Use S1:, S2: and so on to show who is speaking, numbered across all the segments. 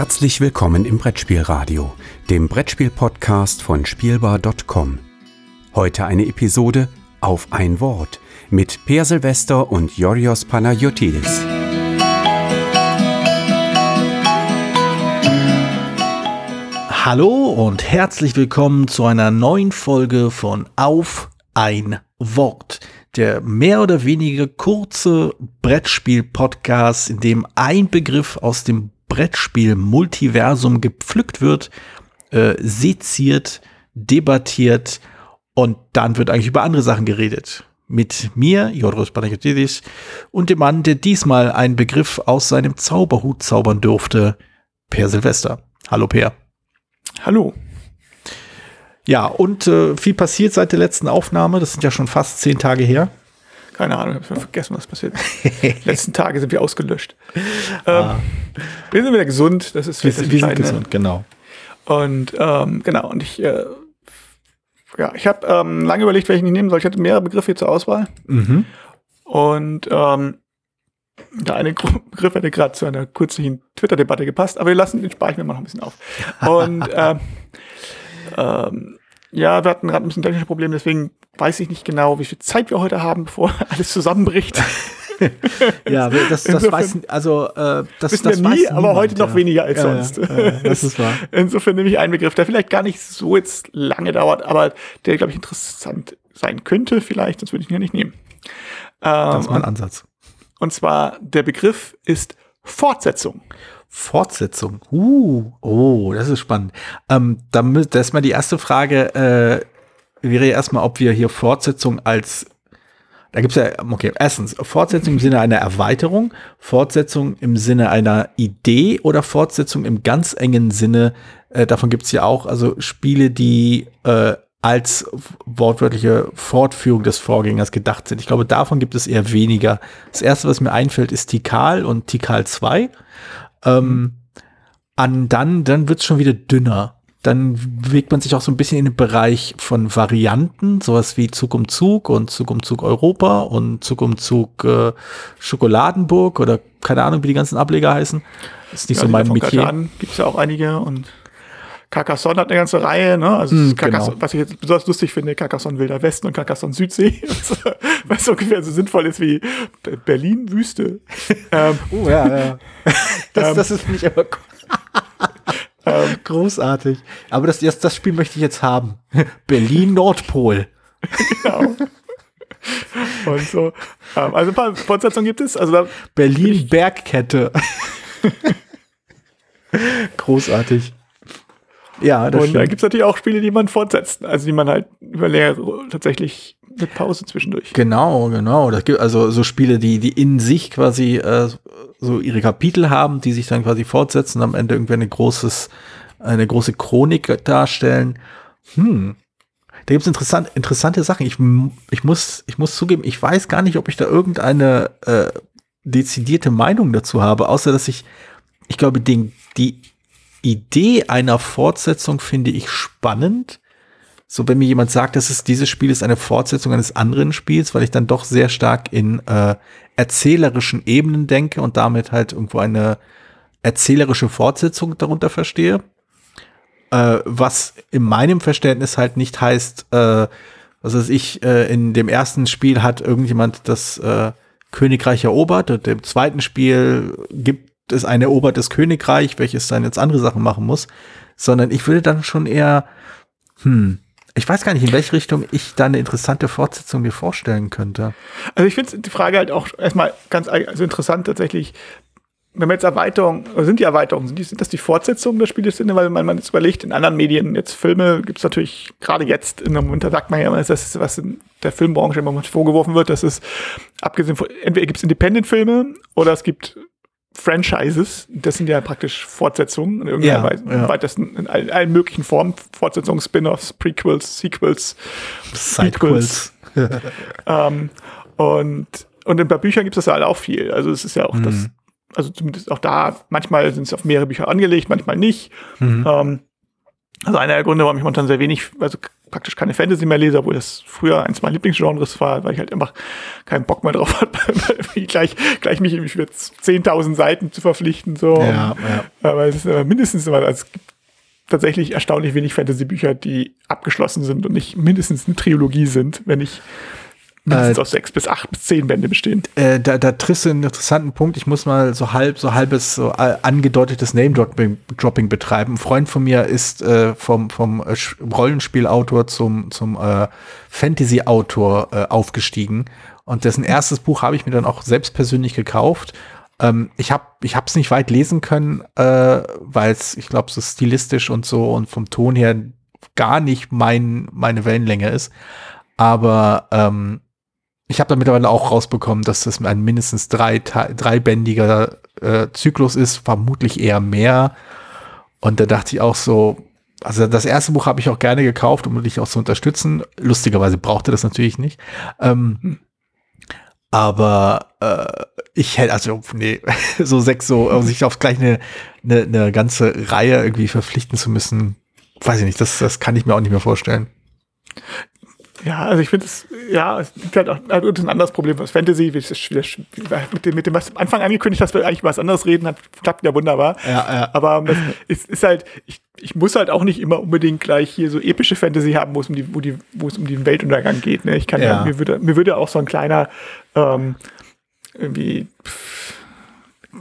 S1: Herzlich willkommen im Brettspielradio, dem Brettspiel-Podcast von Spielbar.com. Heute eine Episode auf ein Wort mit Per Silvester und Yorios Panayotidis.
S2: Hallo und herzlich willkommen zu einer neuen Folge von Auf ein Wort. Der mehr oder weniger kurze Brettspiel-Podcast, in dem ein Begriff aus dem Brettspiel-Multiversum gepflückt wird, äh, seziert, debattiert und dann wird eigentlich über andere Sachen geredet. Mit mir, Jodros Panagiotis, und dem Mann, der diesmal einen Begriff aus seinem Zauberhut zaubern durfte, Per Silvester. Hallo Per.
S3: Hallo.
S2: Ja, und äh, viel passiert seit der letzten Aufnahme. Das sind ja schon fast zehn Tage her.
S3: Keine Ahnung, ich habe vergessen, was passiert. Die letzten Tage sind wir ausgelöscht. Ah. Ähm, wir sind wieder gesund. Das ist
S2: wir, wir sind gesund, genau.
S3: Und ähm, genau, und ich, äh, ja, ich habe ähm, lange überlegt, welchen ich nehmen soll. Ich hatte mehrere Begriffe hier zur Auswahl. Mhm. Und ähm, der eine Begriff hätte gerade zu einer kurzen Twitter-Debatte gepasst, aber wir lassen den spare ich mir mal noch ein bisschen auf. Und ähm, ähm, ja, wir hatten gerade ein bisschen technische Probleme, deswegen weiß ich nicht genau, wie viel Zeit wir heute haben, bevor alles zusammenbricht.
S2: ja, das, das weiß, also äh, das,
S3: wissen
S2: das
S3: wir nie, aber heute noch ja. weniger als ja, sonst.
S2: Ja, das ist wahr.
S3: Insofern nehme ich einen Begriff, der vielleicht gar nicht so jetzt lange dauert, aber der, glaube ich, interessant sein könnte vielleicht, sonst würde ich ihn ja nicht nehmen.
S2: Ähm, das ist mein Ansatz.
S3: Und zwar, der Begriff ist Fortsetzung.
S2: Fortsetzung. Uh, oh, das ist spannend. Ähm, damit, das ist mal die erste Frage, äh, wäre ja erstmal, ob wir hier Fortsetzung als da gibt's ja, okay, erstens, Fortsetzung im Sinne einer Erweiterung, Fortsetzung im Sinne einer Idee oder Fortsetzung im ganz engen Sinne, äh, davon gibt's ja auch, also Spiele, die äh, als wortwörtliche Fortführung des Vorgängers gedacht sind. Ich glaube, davon gibt es eher weniger. Das erste, was mir einfällt, ist Tikal und Tikal 2. Ähm, an dann, dann wird's schon wieder dünner. Dann bewegt man sich auch so ein bisschen in den Bereich von Varianten, sowas wie Zug um Zug und Zug um Zug Europa und Zug um Zug äh, Schokoladenburg oder keine Ahnung, wie die ganzen Ableger heißen.
S3: Das ist nicht ja, so mein Metier. Gibt es ja auch einige und Carcassonne hat eine ganze Reihe, ne? Also mm, Carcassonne, genau. was ich jetzt besonders lustig finde, Carcassonne Wilder Westen und Carcassonne Südsee, was ungefähr so sinnvoll ist wie Berlin Wüste.
S2: ähm, oh ja, ja. Das, ähm, das ist nicht aber ähm, großartig. Aber das, das, das Spiel möchte ich jetzt haben. Berlin Nordpol. genau.
S3: Und so. Ähm, also ein paar Fortsetzungen gibt es. Also
S2: Berlin Bergkette. Großartig.
S3: Ja, das Und da gibt es natürlich auch Spiele, die man fortsetzt. Also die man halt über Lehre tatsächlich mit Pause zwischendurch.
S2: Genau, genau. Das gibt also so Spiele, die, die in sich quasi äh, so ihre Kapitel haben, die sich dann quasi fortsetzen und am Ende irgendwie eine großes, eine große Chronik darstellen. Hm. Da gibt es interessant, interessante Sachen. Ich, ich, muss, ich muss zugeben, ich weiß gar nicht, ob ich da irgendeine äh, dezidierte Meinung dazu habe, außer dass ich, ich glaube, den, die Idee einer Fortsetzung finde ich spannend. So, wenn mir jemand sagt, dass es dieses Spiel ist eine Fortsetzung eines anderen Spiels, weil ich dann doch sehr stark in äh, erzählerischen Ebenen denke und damit halt irgendwo eine erzählerische Fortsetzung darunter verstehe. Äh, was in meinem Verständnis halt nicht heißt, äh, was weiß ich, äh, in dem ersten Spiel hat irgendjemand das äh, Königreich erobert und im zweiten Spiel gibt es ein erobertes Königreich, welches dann jetzt andere Sachen machen muss, sondern ich würde dann schon eher, hm, ich weiß gar nicht, in welche Richtung ich da eine interessante Fortsetzung mir vorstellen könnte.
S3: Also ich finde die Frage halt auch erstmal ganz also interessant tatsächlich, wenn man jetzt Erweiterungen, sind die Erweiterungen, sind, die, sind das die Fortsetzungen des Spieles, weil man, man jetzt überlegt, in anderen Medien, jetzt Filme, gibt es natürlich gerade jetzt, in einem Moment, da sagt man ja immer, das ist, was in der Filmbranche immer vorgeworfen wird, dass es, abgesehen von, entweder gibt es Independent-Filme oder es gibt Franchises, das sind ja praktisch Fortsetzungen in irgendeiner ja, Weise, ja. weitesten in allen, allen, möglichen Formen, Fortsetzungen, Spin-offs, Prequels, Sequels,
S2: Sequels.
S3: ähm, und, und in bei Büchern gibt es das halt auch viel. Also es ist ja auch mhm. das, also zumindest auch da, manchmal sind es auf mehrere Bücher angelegt, manchmal nicht. Mhm. Ähm, also einer der Gründe, warum ich momentan sehr wenig, also praktisch keine Fantasy mehr lese, obwohl das früher eins meiner Lieblingsgenres war, weil ich halt einfach keinen Bock mehr drauf hatte, gleich, gleich mich für 10.000 Seiten zu verpflichten. So. Ja, ja. Aber es ist aber mindestens immer, also es gibt tatsächlich erstaunlich wenig Fantasy-Bücher, die abgeschlossen sind und nicht mindestens eine Trilogie sind, wenn ich mindestens äh, aus sechs bis acht bis zehn Bände bestehen.
S2: Äh, da, da triffst du einen interessanten Punkt. Ich muss mal so halb, so halbes so äh, angedeutetes Name-Dropping betreiben. Ein Freund von mir ist äh, vom, vom äh, Rollenspielautor zum, zum äh, Fantasy-Autor äh, aufgestiegen. Und dessen erstes Buch habe ich mir dann auch selbst persönlich gekauft. Ähm, ich habe ich es nicht weit lesen können, äh, weil es, ich glaube, so stilistisch und so und vom Ton her gar nicht mein, meine Wellenlänge ist. Aber ähm, ich habe da mittlerweile auch rausbekommen, dass das ein mindestens drei, dreibändiger äh, Zyklus ist, vermutlich eher mehr. Und da dachte ich auch so, also das erste Buch habe ich auch gerne gekauft, um dich auch zu unterstützen. Lustigerweise brauchte das natürlich nicht. Ähm, aber äh, ich hätte, also, nee, so sechs, so, sich auf gleich eine, eine, eine ganze Reihe irgendwie verpflichten zu müssen, weiß ich nicht, das, das kann ich mir auch nicht mehr vorstellen.
S3: Ja, also ich finde es, ja, es gibt halt auch also ein anderes Problem was Fantasy, wie es mit dem, mit dem was am Anfang angekündigt, dass wir eigentlich was anderes reden, hat klappt ja wunderbar. Ja, ja. Aber das ist, ist halt, ich, ich muss halt auch nicht immer unbedingt gleich hier so epische Fantasy haben, wo es um die, wo die, wo es um den Weltuntergang geht. Ne? Ich kann ja, ja mir würde, mir würde auch so ein kleiner ähm, irgendwie pff,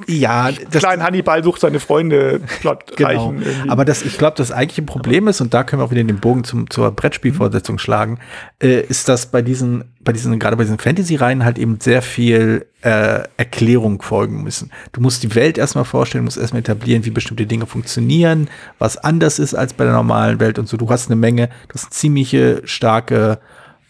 S2: ja,
S3: das kleinen Hannibal sucht seine Freunde Plot
S2: genau. Aber das, ich glaube, das eigentliche Problem ist, und da können wir auch wieder den Bogen zum, zur Brettspielfortsetzung mhm. schlagen, äh, ist, dass bei diesen, bei diesen, gerade bei diesen Fantasy-Reihen halt eben sehr viel äh, Erklärung folgen müssen. Du musst die Welt erstmal vorstellen, musst erstmal etablieren, wie bestimmte Dinge funktionieren, was anders ist als bei der normalen Welt und so. Du hast eine Menge, du hast ziemliche starke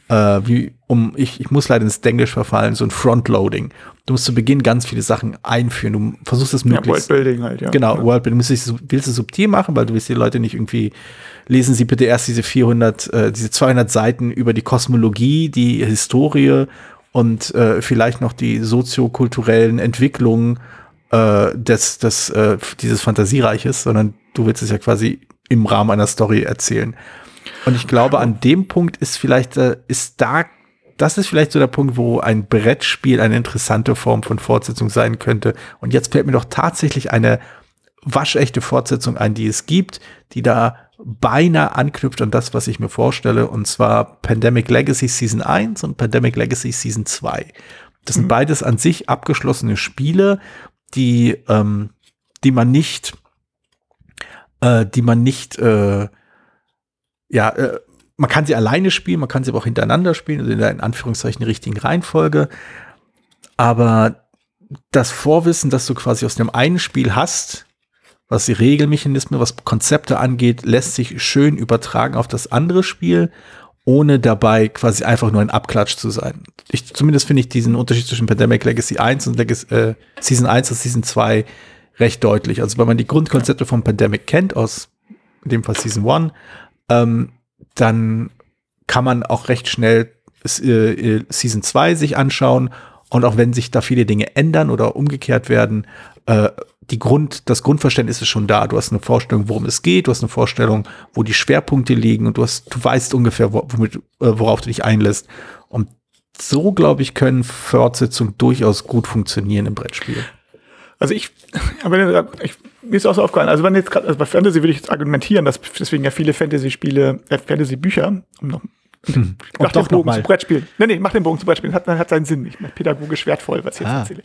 S2: äh, wie um, ich, ich muss leider ins Denglisch verfallen, so ein Frontloading. Du musst zu Beginn ganz viele Sachen einführen. Du versuchst es möglichst.
S3: Ja, Worldbuilding halt, ja.
S2: Genau, ja. Worldbuilding. Du willst, willst es subtil machen, weil du willst die Leute nicht irgendwie, lesen sie bitte erst diese 400, äh, diese 200 Seiten über die Kosmologie, die Historie und äh, vielleicht noch die soziokulturellen Entwicklungen äh, des, des, äh, dieses Fantasiereiches, sondern du willst es ja quasi im Rahmen einer Story erzählen. Und ich glaube, an dem Punkt ist vielleicht, äh, ist da, das ist vielleicht so der Punkt, wo ein Brettspiel eine interessante Form von Fortsetzung sein könnte. Und jetzt fällt mir doch tatsächlich eine waschechte Fortsetzung ein, die es gibt, die da beinahe anknüpft an das, was ich mir vorstelle, und zwar Pandemic Legacy Season 1 und Pandemic Legacy Season 2. Das sind mhm. beides an sich abgeschlossene Spiele, die, ähm, die man nicht, äh, die man nicht äh, ja, äh, man kann sie alleine spielen, man kann sie aber auch hintereinander spielen, also in der in Anführungszeichen richtigen Reihenfolge. Aber das Vorwissen, das du quasi aus dem einen Spiel hast, was die Regelmechanismen, was Konzepte angeht, lässt sich schön übertragen auf das andere Spiel, ohne dabei quasi einfach nur ein Abklatsch zu sein. Ich, zumindest finde ich diesen Unterschied zwischen Pandemic Legacy 1 und Legacy, äh, Season 1 und Season 2 recht deutlich. Also wenn man die Grundkonzepte von Pandemic kennt, aus in dem Fall Season 1, ähm, dann kann man auch recht schnell äh, äh Season 2 sich anschauen. Und auch wenn sich da viele Dinge ändern oder umgekehrt werden, äh, die Grund, das Grundverständnis ist schon da. Du hast eine Vorstellung, worum es geht, du hast eine Vorstellung, wo die Schwerpunkte liegen und du hast, du weißt ungefähr, womit, äh, worauf du dich einlässt. Und so, glaube ich, können Fortsetzungen durchaus gut funktionieren im Brettspiel.
S3: Also ich, aber ich, mir ist auch so aufgefallen, also wenn jetzt gerade, also bei Fantasy würde ich jetzt argumentieren, dass deswegen ja viele Fantasy-Spiele, äh, Fantasy-Bücher, um noch hm. Mach den Bogen zum Brettspiel. Nee, nee, mach den Bogen zum Brettspiel. Hat, hat seinen Sinn. Ich meine, pädagogisch wertvoll, was ich jetzt ah. erzähle.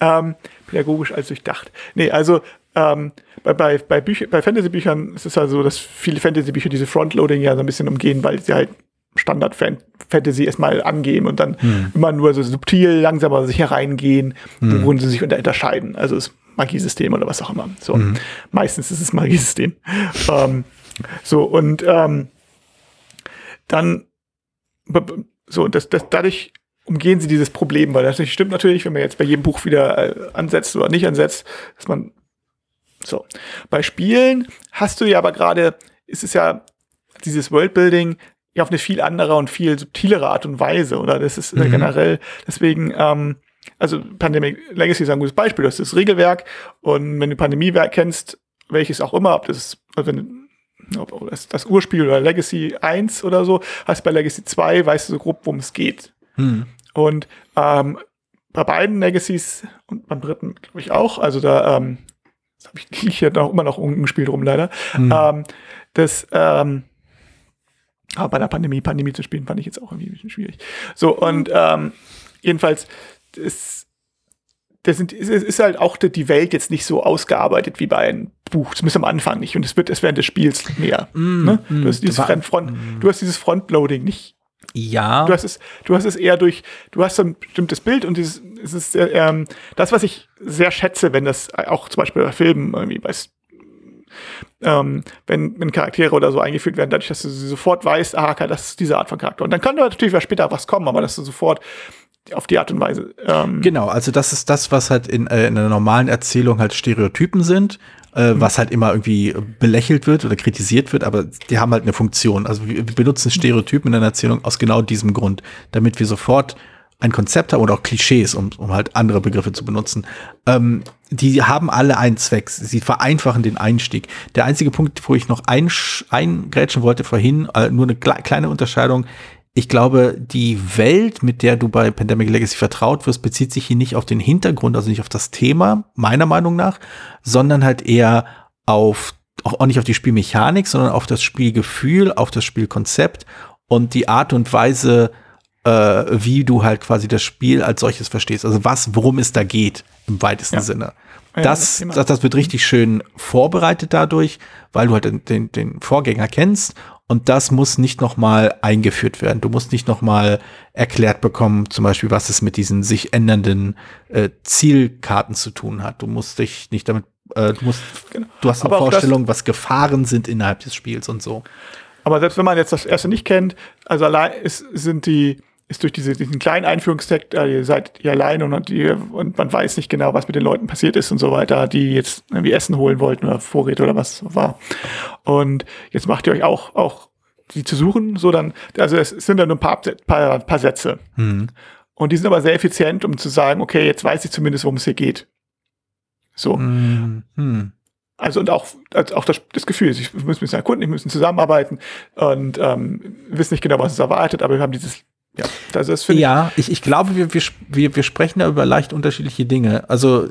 S3: Ähm, pädagogisch als durchdacht. Nee, also ähm, bei, bei, bei, Bücher, bei Fantasy-Büchern ist es halt so, dass viele Fantasy-Bücher diese Frontloading ja so ein bisschen umgehen, weil sie halt Standard-Fantasy erstmal angehen und dann hm. immer nur so subtil, langsamer sich hereingehen, hm. worin sie sich unterscheiden. Also das Magiesystem oder was auch immer. So. Hm. Meistens ist es Magiesystem. ähm, so, und ähm, dann so, das, das, dadurch umgehen sie dieses Problem, weil das stimmt natürlich, wenn man jetzt bei jedem Buch wieder äh, ansetzt oder nicht ansetzt, dass man so. Bei Spielen hast du ja aber gerade, ist es ja dieses Worldbuilding ja auf eine viel andere und viel subtilere Art und Weise, oder? Das ist mhm. generell, deswegen, ähm, also Pandemic Legacy ist ein gutes Beispiel. Das ist das Regelwerk und wenn du Pandemiewerk kennst, welches auch immer, ob das, also wenn, ob das, das Urspiel oder Legacy 1 oder so, hast bei Legacy 2, weißt du so grob, worum es geht.
S2: Hm.
S3: Und ähm, bei beiden Legacies und beim dritten, glaube ich, auch, also da, ähm, das habe ich hier noch immer noch umgespielt rum, leider.
S2: Hm.
S3: Ähm, das, ähm, aber bei der Pandemie, Pandemie zu spielen, fand ich jetzt auch irgendwie ein bisschen schwierig. So, und ähm, jedenfalls, das, das sind, es ist halt auch die Welt jetzt nicht so ausgearbeitet wie bei einem Buch, zumindest am Anfang nicht. Und es wird es während des Spiels mehr.
S2: Mm,
S3: ne?
S2: mm,
S3: du, hast dieses
S2: war-
S3: Front, Front, du hast dieses Frontloading nicht
S2: Ja.
S3: Du hast es, du hast es eher durch, du hast so ein bestimmtes Bild und dieses, es ist äh, ähm, das, was ich sehr schätze, wenn das auch zum Beispiel bei Filmen irgendwie bei ähm, wenn, wenn Charaktere oder so eingeführt werden, dadurch, dass du sie sofort weißt, ah, das ist diese Art von Charakter. Und dann kann natürlich später was kommen, aber dass du sofort auf die Art und Weise. Ähm,
S2: Genau, also das ist das, was halt in, äh, in einer normalen Erzählung halt Stereotypen sind, äh, was halt immer irgendwie belächelt wird oder kritisiert wird, aber die haben halt eine Funktion. Also wir, wir benutzen Stereotypen in einer Erzählung aus genau diesem Grund, damit wir sofort ein Konzept haben oder auch Klischees, um, um halt andere Begriffe zu benutzen. Ähm, die haben alle einen Zweck. Sie vereinfachen den Einstieg. Der einzige Punkt, wo ich noch einsch- eingrätschen wollte vorhin, äh, nur eine kle- kleine Unterscheidung. Ich glaube, die Welt, mit der du bei Pandemic Legacy vertraut wirst, bezieht sich hier nicht auf den Hintergrund, also nicht auf das Thema, meiner Meinung nach, sondern halt eher auf, auch nicht auf die Spielmechanik, sondern auf das Spielgefühl, auf das Spielkonzept und die Art und Weise, äh, wie du halt quasi das Spiel als solches verstehst. Also was, worum es da geht, im weitesten
S3: Ja.
S2: Sinne. Das,
S3: das
S2: das, wird richtig schön vorbereitet dadurch, weil du halt den, den, den Vorgänger kennst und das muss nicht noch mal eingeführt werden. Du musst nicht noch mal erklärt bekommen, zum Beispiel, was es mit diesen sich ändernden äh, Zielkarten zu tun hat. Du musst dich nicht damit, äh, du musst,
S3: Genau.
S2: du hast eine
S3: Aber
S2: Vorstellung, was Gefahren sind innerhalb des Spiels und so.
S3: Aber selbst wenn man jetzt das erste nicht kennt, also allein ist, sind die, ist durch diese, diesen kleinen Einführungstext, äh, ihr seid ihr allein und, die, und man weiß nicht genau, was mit den Leuten passiert ist und so weiter, die jetzt irgendwie Essen holen wollten oder Vorräte oder was war. Und jetzt macht ihr euch auch, auch die zu suchen, so dann, also es sind dann nur ein paar, paar, paar Sätze. Und die sind aber sehr effizient, um zu sagen, okay, jetzt weiß ich zumindest, worum es hier geht. So.
S2: Hm. Hm.
S3: Also und auch, also auch das, das Gefühl, ich muss mich erkunden, ich müssen zusammenarbeiten und ähm, wissen nicht genau, was es erwartet, aber wir haben dieses, ja, also das
S2: Ja, ich, ich glaube, wir, wir, wir, sprechen da über leicht unterschiedliche Dinge. Also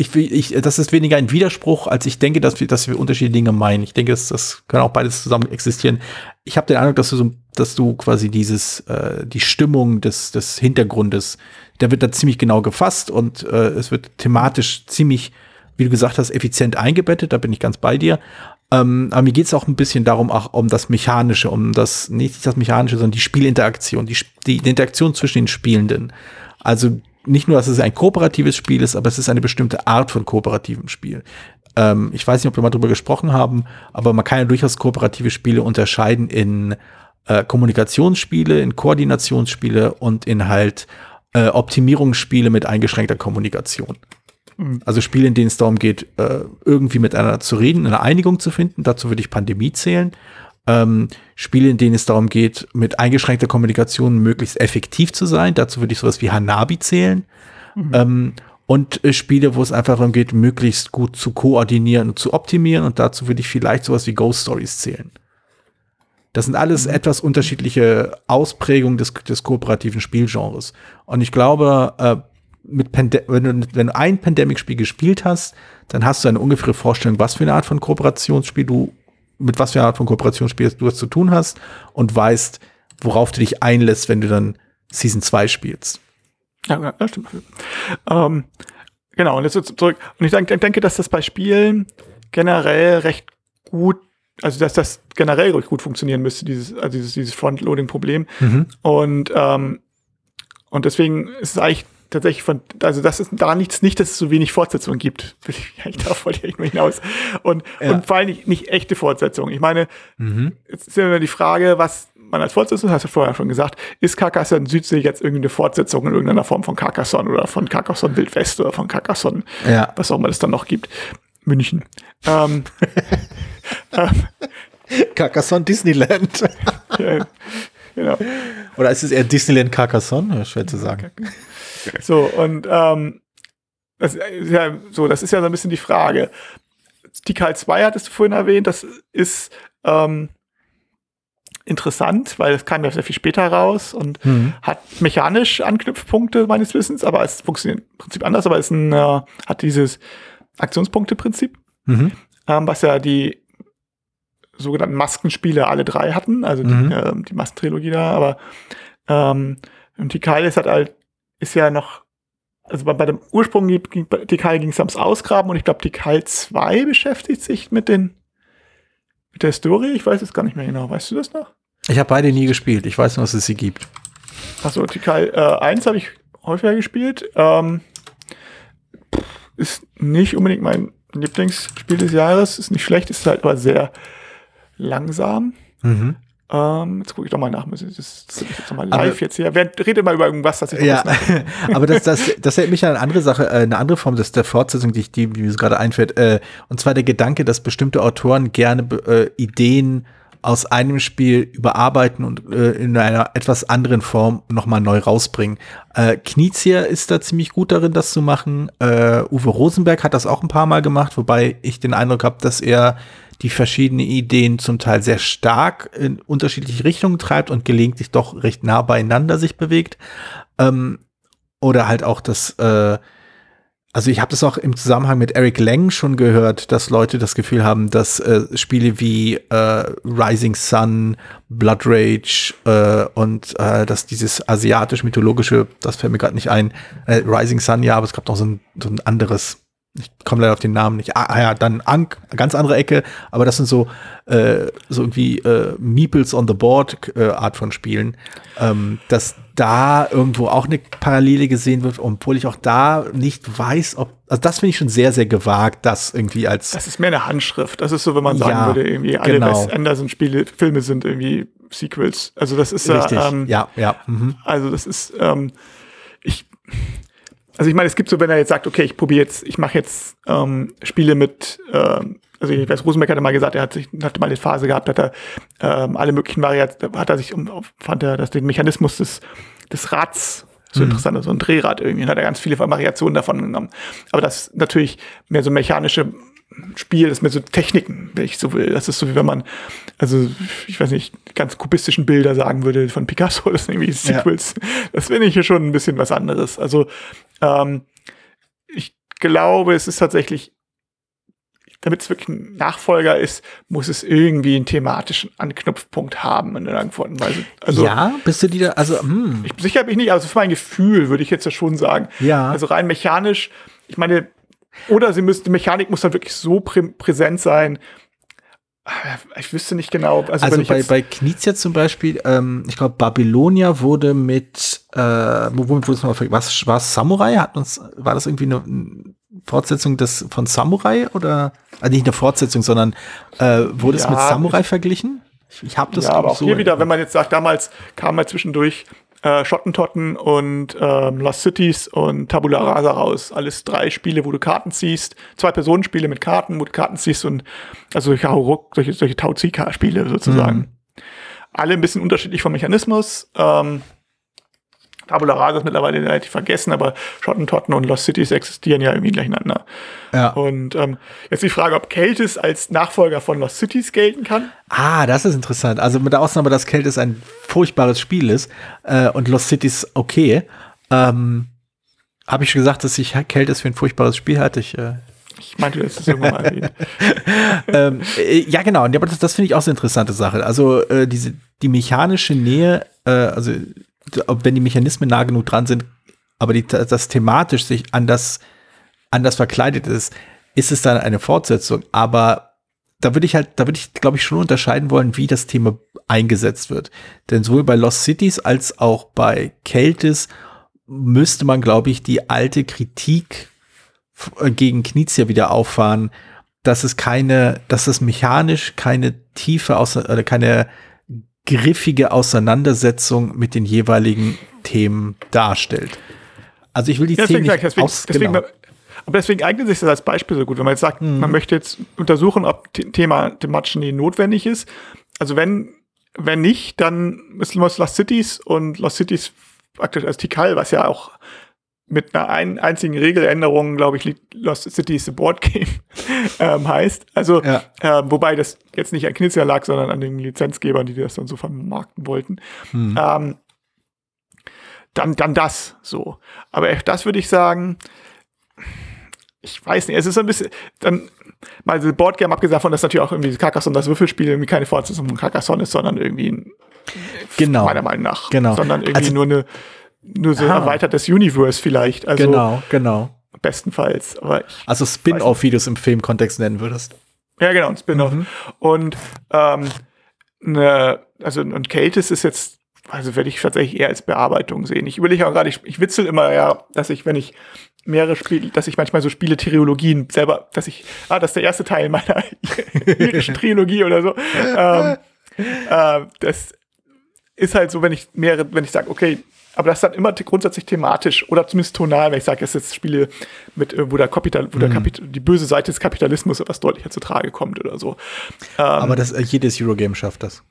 S2: ich, ich, das ist weniger ein Widerspruch, als ich denke, dass wir, dass wir unterschiedliche Dinge meinen. Ich denke, das, das kann auch beides zusammen existieren. Ich habe den Eindruck, dass du so, dass du quasi dieses, äh, die Stimmung des, des Hintergrundes, der wird da ziemlich genau gefasst und äh, es wird thematisch ziemlich, wie du gesagt hast, effizient eingebettet. Da bin ich ganz bei dir. Ähm, aber mir geht es auch ein bisschen darum, auch um das Mechanische, um das, nicht das Mechanische, sondern die Spielinteraktion, die, die Interaktion zwischen den Spielenden. Also nicht nur, dass es ein kooperatives Spiel ist, aber es ist eine bestimmte Art von kooperativem Spiel. Ähm, ich weiß nicht, ob wir mal drüber gesprochen haben, aber man kann ja durchaus kooperative Spiele unterscheiden in äh, Kommunikationsspiele, in Koordinationsspiele und in halt äh, Optimierungsspiele mit eingeschränkter Kommunikation. Also Spiele, in denen es darum geht, äh, irgendwie miteinander zu reden, eine Einigung zu finden. Dazu würde ich Pandemie zählen. Ähm, Spiele, in denen es darum geht, mit eingeschränkter Kommunikation möglichst effektiv zu sein. Dazu würde ich sowas wie Hanabi zählen. Ähm, und äh, Spiele, wo es einfach darum geht, möglichst gut zu koordinieren und zu optimieren. Und dazu würde ich vielleicht sowas wie Ghost Stories zählen. Das sind alles etwas unterschiedliche Ausprägungen des, des kooperativen Spielgenres. Und ich glaube, äh, mit Pande wenn, du, wenn du ein Pandemic-Spiel gespielt hast, dann hast du eine ungefähre Vorstellung, was für eine Art von Kooperationsspiel du, mit was für eine Art von Kooperationsspiel du es zu tun hast und weißt, worauf du dich einlässt, wenn du dann Season 2 spielst.
S3: Ja, das stimmt. Ähm, genau, und jetzt zurück. Und ich denke, denke, dass das bei Spielen generell recht gut, also dass das generell recht gut funktionieren müsste, dieses, also dieses, dieses Frontloading-Problem. Und, ähm, und deswegen ist es eigentlich tatsächlich von, also das ist da nichts, nicht, dass es so wenig Fortsetzungen gibt. Ich darauf wollte ich eigentlich nur hinaus. Und,
S2: Ja.
S3: und vor allem nicht, nicht echte Fortsetzungen. Ich meine, jetzt ist ja immer die Frage, was man als Fortsetzung, hast du vorher schon gesagt, ist Carcassonne Südsee jetzt irgendeine Fortsetzung in irgendeiner Form von Carcassonne oder von Carcassonne Wildwest oder von Carcassonne,
S2: Ja.
S3: was auch immer es dann noch gibt. München. ähm, ähm,
S2: Carcassonne Disneyland.
S3: ja, genau.
S2: Oder ist es eher Disneyland Carcassonne? Schwer zu sagen.
S3: So, und ähm, das ist ja so, das ist ja so ein bisschen die Frage. Tikal 2 hattest du vorhin erwähnt, das ist ähm, interessant, weil es kam ja sehr viel später raus und
S2: Mhm.
S3: hat mechanisch Anknüpfpunkte meines Wissens, aber es funktioniert im Prinzip anders, aber es ein, äh, hat dieses Aktionspunkte-Prinzip,
S2: Mhm.
S3: ähm, was ja die sogenannten Maskenspiele alle drei hatten, also
S2: Mhm.
S3: die, ähm, die Maskentrilogie da, aber ähm, und Tikal ist halt, halt ist ja noch, also bei, bei dem Ursprung Tikal ging es ums Ausgraben und ich glaube, Tikal 2 beschäftigt sich mit den mit der Story, ich weiß es gar nicht mehr genau, weißt du das noch?
S2: Ich habe beide nie gespielt. Ich weiß nur, dass es sie gibt.
S3: Achso, Tikal äh, 1 habe ich häufiger gespielt. Ähm, ist nicht unbedingt mein Lieblingsspiel des Jahres. Ist nicht schlecht, ist halt aber sehr langsam.
S2: Mhm.
S3: Ähm, jetzt gucke ich doch mal nach. Das ist, jetzt mal
S2: Aber-
S3: live jetzt hier. Wer redet mal über irgendwas, das ich
S2: Ja, aber das, das, das erinnert mich an eine andere Sache, äh, eine andere Form des, der Fortsetzung, die, ich, die, die mir so gerade einfällt. Äh, und zwar der Gedanke, dass bestimmte Autoren gerne äh, Ideen aus einem Spiel überarbeiten und äh, in einer etwas anderen Form nochmal neu rausbringen. Äh, Knizia ist da ziemlich gut darin, das zu machen. Äh, Uwe Rosenberg hat das auch ein paar Mal gemacht, wobei ich den Eindruck habe, dass er die verschiedenen Ideen zum Teil sehr stark in unterschiedliche Richtungen treibt und gelegentlich doch recht nah beieinander sich bewegt. Ähm, oder halt auch das, äh, also ich habe das auch im Zusammenhang mit Eric Lang schon gehört, dass Leute das Gefühl haben, dass äh, Spiele wie äh, Rising Sun, Blood Rage äh, und äh, dass dieses asiatisch-mythologische, das fällt mir gerade nicht ein, äh, Rising Sun ja, aber es gab noch so ein, so ein anderes, ich komme leider auf den Namen nicht. Ah ja, dann Ankh, ganz andere Ecke, aber das sind so, äh, so irgendwie äh, Meeples on the Board äh, Art von Spielen, ähm, dass da irgendwo auch eine Parallele gesehen wird, obwohl ich auch da nicht weiß, ob, also das finde ich schon sehr, sehr gewagt, das irgendwie als,
S3: Das ist mehr eine Handschrift. Das ist so, wenn man sagen
S2: Ja,
S3: würde, irgendwie alle
S2: genau.
S3: Wes Anderson-Spiele, Filme sind irgendwie Sequels. Also das ist ja,
S2: richtig,
S3: ähm,
S2: ja, ja, mhm.
S3: Also das ist, ähm, ich, also ich meine, es gibt so, wenn er jetzt sagt, okay, ich probiere jetzt, ich mache jetzt ähm, Spiele mit, ähm, also ich weiß, Rosenberg hatte mal gesagt, er hat sich, hatte mal eine Phase gehabt, hat er ähm, alle möglichen Varianten, hat er sich, um, fand er, dass den Mechanismus des, des Rads so interessant ist, so ein Drehrad irgendwie, und hat er ganz viele Variationen davon genommen. Aber das natürlich mehr so mechanische Spiel, das ist mehr so Techniken, wenn ich so will. Das ist so wie wenn man, also ich weiß nicht, ganz kubistischen Bilder sagen würde von Picasso, das sind irgendwie Sequels. Das finde ich hier schon ein bisschen was anderes. Also ähm, ich glaube, es ist tatsächlich, damit es wirklich ein Nachfolger ist, muss es irgendwie einen thematischen Anknüpfpunkt haben in irgendeiner Art und Weise. Also
S2: ja, bist du die da, also, hm,
S3: ich sicher bin ich nicht, also für mein Gefühl würde ich jetzt ja schon sagen.
S2: Ja.
S3: Also rein mechanisch, ich meine, oder sie müsste, die Mechanik muss dann wirklich so prä präsent sein. Ich wüsste nicht genau. Also,
S2: Also bei, bei Knizia zum Beispiel, ähm, ich glaube, Babylonia wurde mit, äh, wo- womit wurde es nochmal, was war es Samurai? Hat uns, war das irgendwie eine Fortsetzung des von Samurai oder also nicht eine Fortsetzung, sondern äh, wurde es
S3: Ja,
S2: mit Samurai verglichen? Ich, ich habe das
S3: ja, aber auch
S2: so
S3: hier wieder, wenn man jetzt sagt, damals kam mal zwischendurch äh, Schottentotten und ähm, Lost Cities und Tabula Rasa raus. Alles drei Spiele, wo du Karten ziehst. Zwei Personenspiele mit Karten, wo du Karten ziehst und also solche Hauruck, solche, solche Tau-Zieh-Spiele sozusagen. Alle ein bisschen unterschiedlich vom Mechanismus. Ähm, Tabula Rasa ist mittlerweile relativ vergessen, aber Schottentotten und Lost Cities existieren ja irgendwie glecheinander.
S2: ja.
S3: Und ähm, jetzt die Frage, ob Keltis als Nachfolger von Lost Cities gelten kann.
S2: Ah, das ist interessant. Also mit der Ausnahme, dass Kälte ein furchtbares Spiel ist äh, und Lost Cities okay. Ähm, habe ich schon gesagt, dass ich Kälte für ein furchtbares Spiel hatte. Ich äh,
S3: Ich meinte, das ist irgendwann mal erwähnt.
S2: ähm, äh, ja, genau. Aber das, das finde ich auch so eine interessante Sache. Also äh, diese die mechanische Nähe, äh, also wenn die Mechanismen nah genug dran sind, aber die, das thematisch sich anders anders verkleidet ist, ist es dann eine Fortsetzung. Aber da würde ich halt, da würde ich, glaube ich, schon unterscheiden wollen, wie das Thema eingesetzt wird. Denn sowohl bei Lost Cities als auch bei Keltis müsste man, glaube ich, die alte Kritik äh, gegen Knizia wieder auffahren, dass es keine, dass es mechanisch keine tiefe außer, oder keine griffige Auseinandersetzung mit den jeweiligen Themen darstellt. Also ich will die
S3: Ja, deswegen,
S2: Themen nicht
S3: deswegen,
S2: aus,
S3: deswegen,
S2: genau.
S3: aber deswegen eignet sich das als Beispiel so gut, wenn man jetzt sagt,
S2: Mhm.
S3: man möchte jetzt untersuchen, ob The- Thema thematisch notwendig ist. Also wenn, wenn nicht, dann ist Lost Cities und Lost Cities praktisch als Tikal, was ja auch mit einer ein, einzigen Regeländerung, glaube ich, Lost City the Board Game ähm, heißt. Also, ja. äh, wobei das jetzt nicht an Knizia lag, sondern an den Lizenzgebern, die das dann so vermarkten wollten. Mhm. Ähm, dann, dann das so. Aber das würde ich sagen, ich weiß nicht, es ist ein bisschen, dann mal das Boardgame, abgesehen davon, dass natürlich auch irgendwie Carcassonne, das Würfelspiel, irgendwie keine Fortsetzung von Carcassonne ist, sondern irgendwie ein,
S2: genau.
S3: meiner Meinung nach,
S2: genau.
S3: sondern irgendwie also, nur eine nur so ein erweitertes Universe vielleicht. Also
S2: genau, genau.
S3: Bestenfalls.
S2: Also Spin-off, wie du es im Filmkontext nennen würdest.
S3: Ja, genau, ein Spin-off. Mhm. Und ähm, ne, also und Keltis ist jetzt, also werde ich tatsächlich eher als Bearbeitung sehen. Ich überlege auch gerade, ich, ich witzel immer ja, dass ich, wenn ich mehrere Spiele, dass ich manchmal so Spiele Trilogien selber, dass ich, ah, das ist der erste Teil meiner Trilogie oder so. ähm, äh, das ist halt so, wenn ich mehrere, wenn ich sage, okay, aber das ist dann immer grundsätzlich thematisch oder zumindest tonal, wenn ich sage, es ist Spiele mit, äh, wo der Kapital, wo der mhm. Kapital, die böse Seite des Kapitalismus etwas deutlicher zu Trage kommt oder so.
S2: Ähm, aber das, äh, jedes Eurogame schafft das.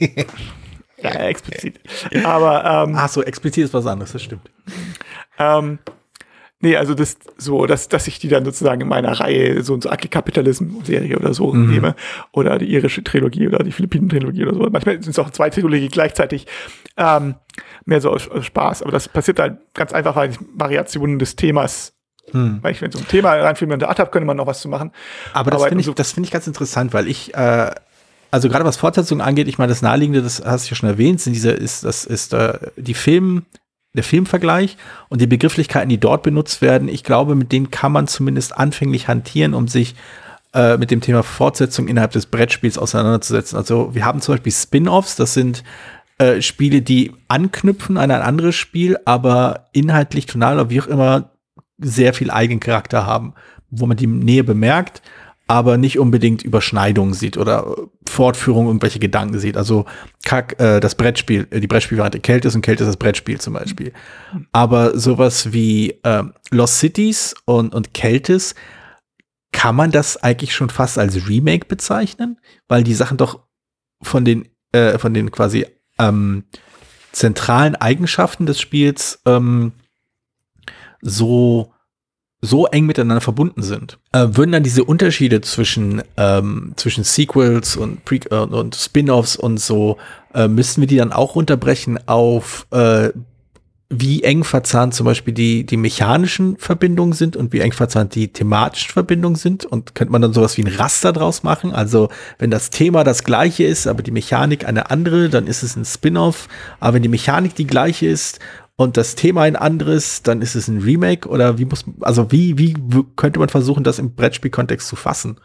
S3: ja, explizit. Aber ähm,
S2: Ach so, explizit ist was anderes, das stimmt.
S3: Ähm, Nee, also das so, dass, dass ich die dann sozusagen in meiner Reihe so und so Kapitalismus-Serie oder so mhm. nehme. Oder die irische Trilogie oder die Philippinen-Trilogie oder so. Manchmal sind es auch zwei Trilogien gleichzeitig. Ähm, mehr so aus, aus Spaß. Aber das passiert halt ganz einfach, weil ich Variationen des Themas hm. Weil ich, wenn so ein Thema reinfühlen in der Art habe, könnte man noch was zu machen.
S2: Aber das finde ich, so das finde ich ganz interessant, weil ich, äh, also gerade was Fortsetzungen angeht, ich meine, das Naheliegende, das hast du ja schon erwähnt, sind diese, ist, das ist äh, die Film, der Filmvergleich und die Begrifflichkeiten, die dort benutzt werden, ich glaube, mit denen kann man zumindest anfänglich hantieren, um sich äh, mit dem Thema Fortsetzung innerhalb des Brettspiels auseinanderzusetzen. Also wir haben zum Beispiel Spin-offs, das sind äh, Spiele, die anknüpfen an ein anderes Spiel, aber inhaltlich, tonal oder wie auch immer sehr viel Eigencharakter haben, wo man die Nähe bemerkt aber nicht unbedingt Überschneidungen sieht oder Fortführung irgendwelche Gedanken sieht. Also Kack, äh, das Brettspiel, äh, die Brettspielvariante Kälte ist und Kälte ist das Brettspiel zum Beispiel. Aber sowas wie äh, Lost Cities und, und Keltis, kann man das eigentlich schon fast als Remake bezeichnen? Weil die Sachen doch von den, äh, von den quasi ähm, zentralen Eigenschaften des Spiels ähm, so so eng miteinander verbunden sind, äh, würden dann diese Unterschiede zwischen, ähm, zwischen Sequels und, äh, und Spin-offs und so, äh, müssten wir die dann auch runterbrechen auf äh, wie eng verzahnt zum Beispiel die, die mechanischen Verbindungen sind und wie eng verzahnt die thematischen Verbindungen sind. Und könnte man dann sowas wie ein Raster draus machen? Also, wenn das Thema das gleiche ist, aber die Mechanik eine andere, dann ist es ein Spin-off. Aber wenn die Mechanik die gleiche ist und das Thema ein anderes, dann ist es ein Remake oder wie muss, also wie, wie könnte man versuchen, das im Brettspielkontext zu fassen?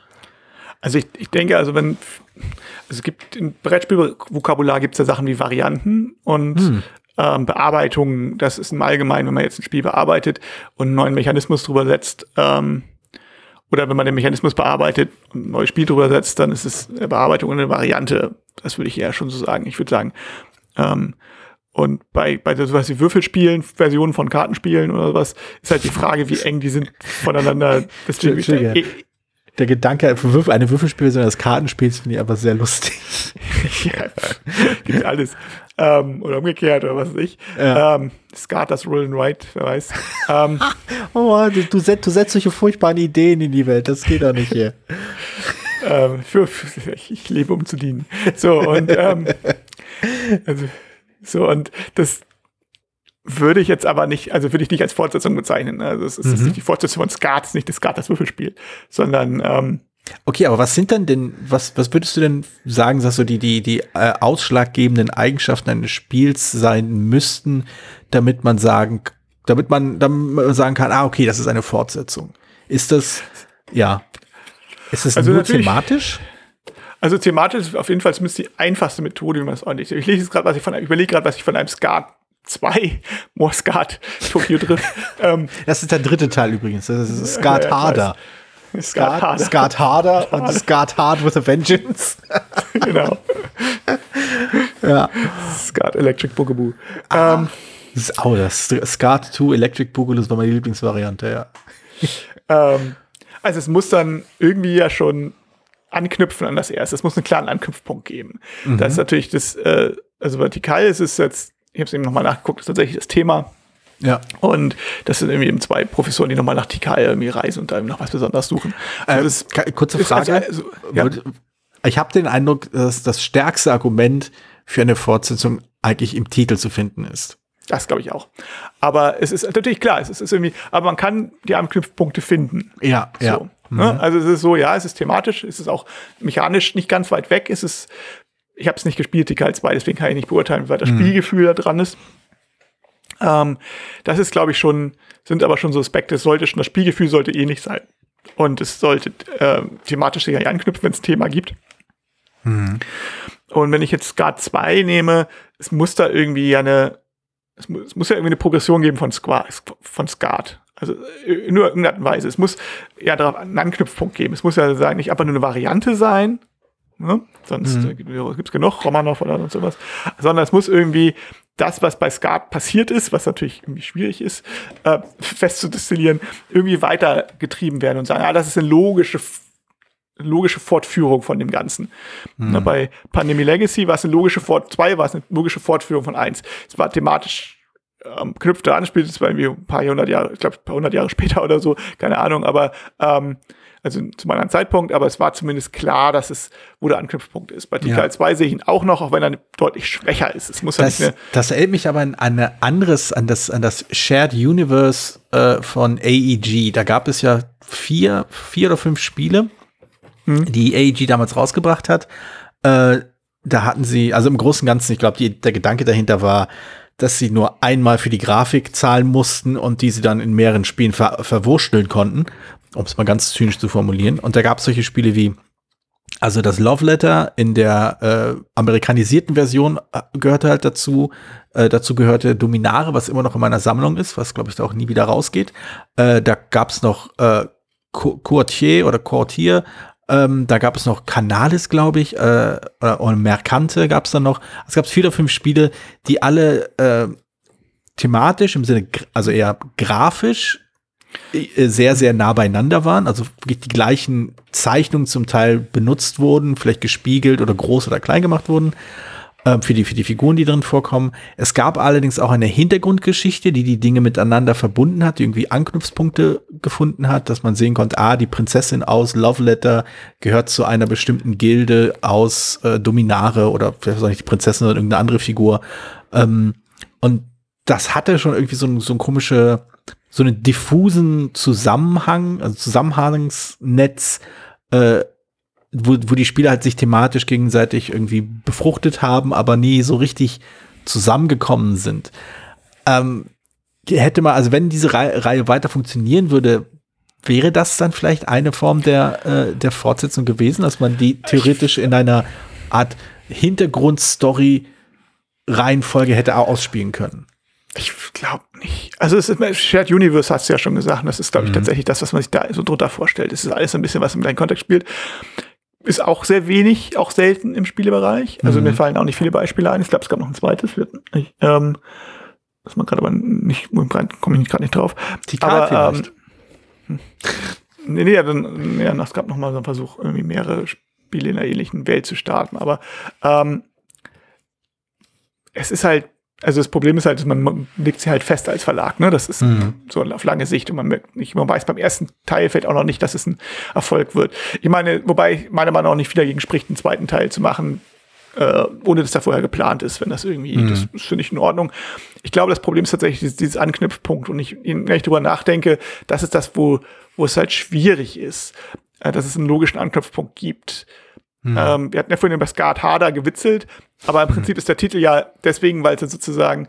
S3: Also ich, ich denke, also wenn, also es gibt im Brettspielvokabular gibt es ja Sachen wie Varianten und hm. Ähm, Bearbeitungen. Das ist im Allgemeinen, wenn man jetzt ein Spiel bearbeitet und einen neuen Mechanismus drüber setzt, ähm, oder wenn man den Mechanismus bearbeitet und ein neues Spiel drüber setzt, dann ist es eine Bearbeitung und eine Variante. Das würde ich eher schon so sagen. Ich würde sagen, ähm, und bei, bei so was wie Würfelspielen, Versionen von Kartenspielen oder sowas, ist halt die Frage, wie eng die sind voneinander.
S2: Deswegen, der Gedanke, eine Würfelspielversion des Kartenspiels finde ich aber sehr lustig.
S3: ja, gibt alles. Ähm, oder umgekehrt oder was weiß ich. Ja. Ähm, Skat, das Roll and Write, wer weiß. ähm,
S2: oh, du, du, setzt, du setzt solche furchtbaren Ideen in die Welt, das geht doch nicht hier.
S3: ähm, für, für, ich lebe, um zu dienen. So, und ähm, also so, und das würde ich jetzt aber nicht, also würde ich nicht als Fortsetzung bezeichnen. Also es ist, mhm. nicht die Fortsetzung von Skat, es ist nicht das Skat, das Würfelspiel, sondern ähm,
S2: Okay, aber was sind dann denn, was, was würdest du denn sagen, dass so die, die, die äh, ausschlaggebenden Eigenschaften eines Spiels sein müssten, damit man sagen, damit man, damit man sagen kann, ah, okay, das ist eine Fortsetzung. Ist das, ja, ist das also nur thematisch?
S3: Also thematisch ist auf jeden Fall zumindest die einfachste Methode, wie man es ordentlich. Ich lese gerade, was ich von, ich überlege gerade, was ich von einem Skat 2 More Skat Tokyo Drift.
S2: ähm, das ist der dritte Teil übrigens. Das ist Skat Harder. Skat, Harder. Skat Harder und Skat Hard with a Vengeance. genau.
S3: ja. Skat Electric Boogaboo.
S2: Ah, ähm, das ist, oh, das Skat 2 Electric Boogaloo war meine Lieblingsvariante, ja.
S3: ähm, also es muss dann irgendwie ja schon anknüpfen an das erste. Es muss einen klaren Anknüpfpunkt geben. Mhm. Das ist natürlich das, äh, also vertikal ist es jetzt, ich habe es eben nochmal nachgeguckt, ist tatsächlich das Thema
S2: Ja.
S3: Und das sind irgendwie eben zwei Professoren, die nochmal nach Tikal irgendwie reisen und da eben noch was Besonderes suchen.
S2: Äh,
S3: Also das
S2: kurze
S3: ist
S2: Frage.
S3: also- ja.
S2: Ich habe den Eindruck, dass das stärkste Argument für eine Fortsetzung eigentlich im Titel zu finden ist.
S3: Das glaube ich auch. Aber es ist natürlich klar, es ist, es ist irgendwie, aber man kann die Anknüpfpunkte finden.
S2: Ja, ja.
S3: So, ne? Also es ist so, ja, es ist thematisch, es ist auch mechanisch nicht ganz weit weg. Es ist, ich habe es nicht gespielt, die Kal 2, deswegen kann ich nicht beurteilen, wie weit das Spielgefühl da dran ist. Ähm, das ist, glaube ich, schon, sind aber schon so Aspekte, es sollte schon, das Spielgefühl sollte ähnlich sein. Und es sollte äh, thematisch sicher anknüpfen, wenn es ein Thema gibt. Und wenn ich jetzt Skat 2 nehme, es muss da irgendwie eine, es muss, es muss ja irgendwie eine Progression geben von, Squa, von Skat. Also äh, in nur irgendeiner Art und Weise. Es muss ja darauf einen Anknüpfpunkt geben. Es muss ja sagen, nicht einfach nur eine Variante sein, ne? sonst
S2: Mhm.
S3: äh, gibt es genug, Romanov oder sonst sowas, sondern es muss irgendwie das, was bei Skat passiert ist, was natürlich irgendwie schwierig ist, äh, festzudestillieren, irgendwie weitergetrieben werden und sagen, ah, das ist eine logische logische Fortführung von dem Ganzen. Na, bei Pandemie Legacy war es eine logische Fort 2 war es eine logische Fortführung von 1. Es war thematisch ähm, knüpfte an, spielt es zwar irgendwie ein paar hundert Jahre, ich glaube ein paar hundert Jahre später oder so, keine Ahnung, aber ähm, also zum anderen Zeitpunkt, aber es war zumindest klar, dass es, wo der Anknüpfpunkt ist. Bei TKL
S2: Ja.
S3: 2 sehe ich ihn auch noch, auch wenn er deutlich schwächer ist. Es muss ja
S2: Das,
S3: eine,
S2: das erinnert mich aber an ein anderes, an das, an das Shared Universe äh, von AEG. Da gab es ja vier, vier oder fünf Spiele, die AEG damals rausgebracht hat. Äh, da hatten sie, also im Großen und Ganzen, ich glaube, der Gedanke dahinter war, dass sie nur einmal für die Grafik zahlen mussten und die sie dann in mehreren Spielen ver verwurschteln konnten, um es mal ganz zynisch zu formulieren. Und da gab es solche Spiele wie also das Love Letter in der äh, amerikanisierten Version äh, gehörte halt dazu. Äh, dazu gehörte Dominare, was immer noch in meiner Sammlung ist, was glaube ich da auch nie wieder rausgeht. Äh, da gab es noch äh, Co- Courtier oder Courtier. Ähm, da gab es noch Canalis, glaube ich, äh, oder, oder Mercante gab es dann noch. Es gab vier oder fünf Spiele, die alle äh, thematisch im Sinne, also eher grafisch sehr, sehr nah beieinander waren, also wirklich die gleichen Zeichnungen zum Teil benutzt wurden, vielleicht gespiegelt oder groß oder klein gemacht wurden ähm, für, die, für die Figuren, die drin vorkommen. Es gab allerdings auch eine Hintergrundgeschichte, die die Dinge miteinander verbunden hat, die irgendwie Anknüpfpunkte gefunden hat, dass man sehen konnte, ah, die Prinzessin aus Love Letter gehört zu einer bestimmten Gilde aus äh, Dominare oder vielleicht nicht die Prinzessin oder irgendeine andere Figur. Ähm, und das hatte schon irgendwie so ein, so ein komische, so einen diffusen Zusammenhang, also Zusammenhangsnetz, äh, wo, wo die Spieler halt sich thematisch gegenseitig irgendwie befruchtet haben, aber nie so richtig zusammengekommen sind. Ähm, hätte man, also wenn diese Reihe, Reihe weiter funktionieren würde, wäre das dann vielleicht eine Form der, äh, der Fortsetzung gewesen, dass man die theoretisch in einer Art Hintergrundstory Reihenfolge hätte auch ausspielen können.
S3: Ich glaube nicht. Also es ist Shared Universe hast du ja schon gesagt. und Das ist, glaube ich,
S2: Mhm.
S3: tatsächlich das, was man sich da so drunter vorstellt. Es ist alles ein bisschen, was im gleichen Kontext spielt. Ist auch sehr wenig, auch selten im Spielebereich. Also
S2: Mhm.
S3: mir fallen auch nicht viele Beispiele ein. Ich glaube, es gab noch ein zweites. Ich, ähm, das man gerade aber nicht, komme ich gerade nicht drauf.
S2: Tikal
S3: aber,
S2: vielleicht.
S3: Ähm, nee, nee, dann, ja, es gab noch mal so einen Versuch, irgendwie mehrere Spiele in einer ähnlichen Welt zu starten. Aber ähm, es ist halt, also das Problem ist halt, dass man, legt sie halt fest als Verlag, ne? Das ist
S2: Mhm.
S3: so auf lange Sicht und man, merkt nicht, man weiß beim ersten Teil vielleicht auch noch nicht, dass es ein Erfolg wird. Ich meine, wobei meiner Meinung nach auch nicht viel dagegen spricht, einen zweiten Teil zu machen, äh, ohne dass da vorher geplant ist, wenn das irgendwie,
S2: Mhm.
S3: das, das finde ich in Ordnung. Ich glaube, das Problem ist tatsächlich dieses, dieses Anknüpfpunkt und ich, wenn ich drüber nachdenke, das ist das, wo, wo es halt schwierig ist, äh, dass es einen logischen Anknüpfpunkt gibt. Ähm, wir hatten ja vorhin über Skat Harder gewitzelt, aber im Prinzip ist der Titel ja deswegen, weil es sozusagen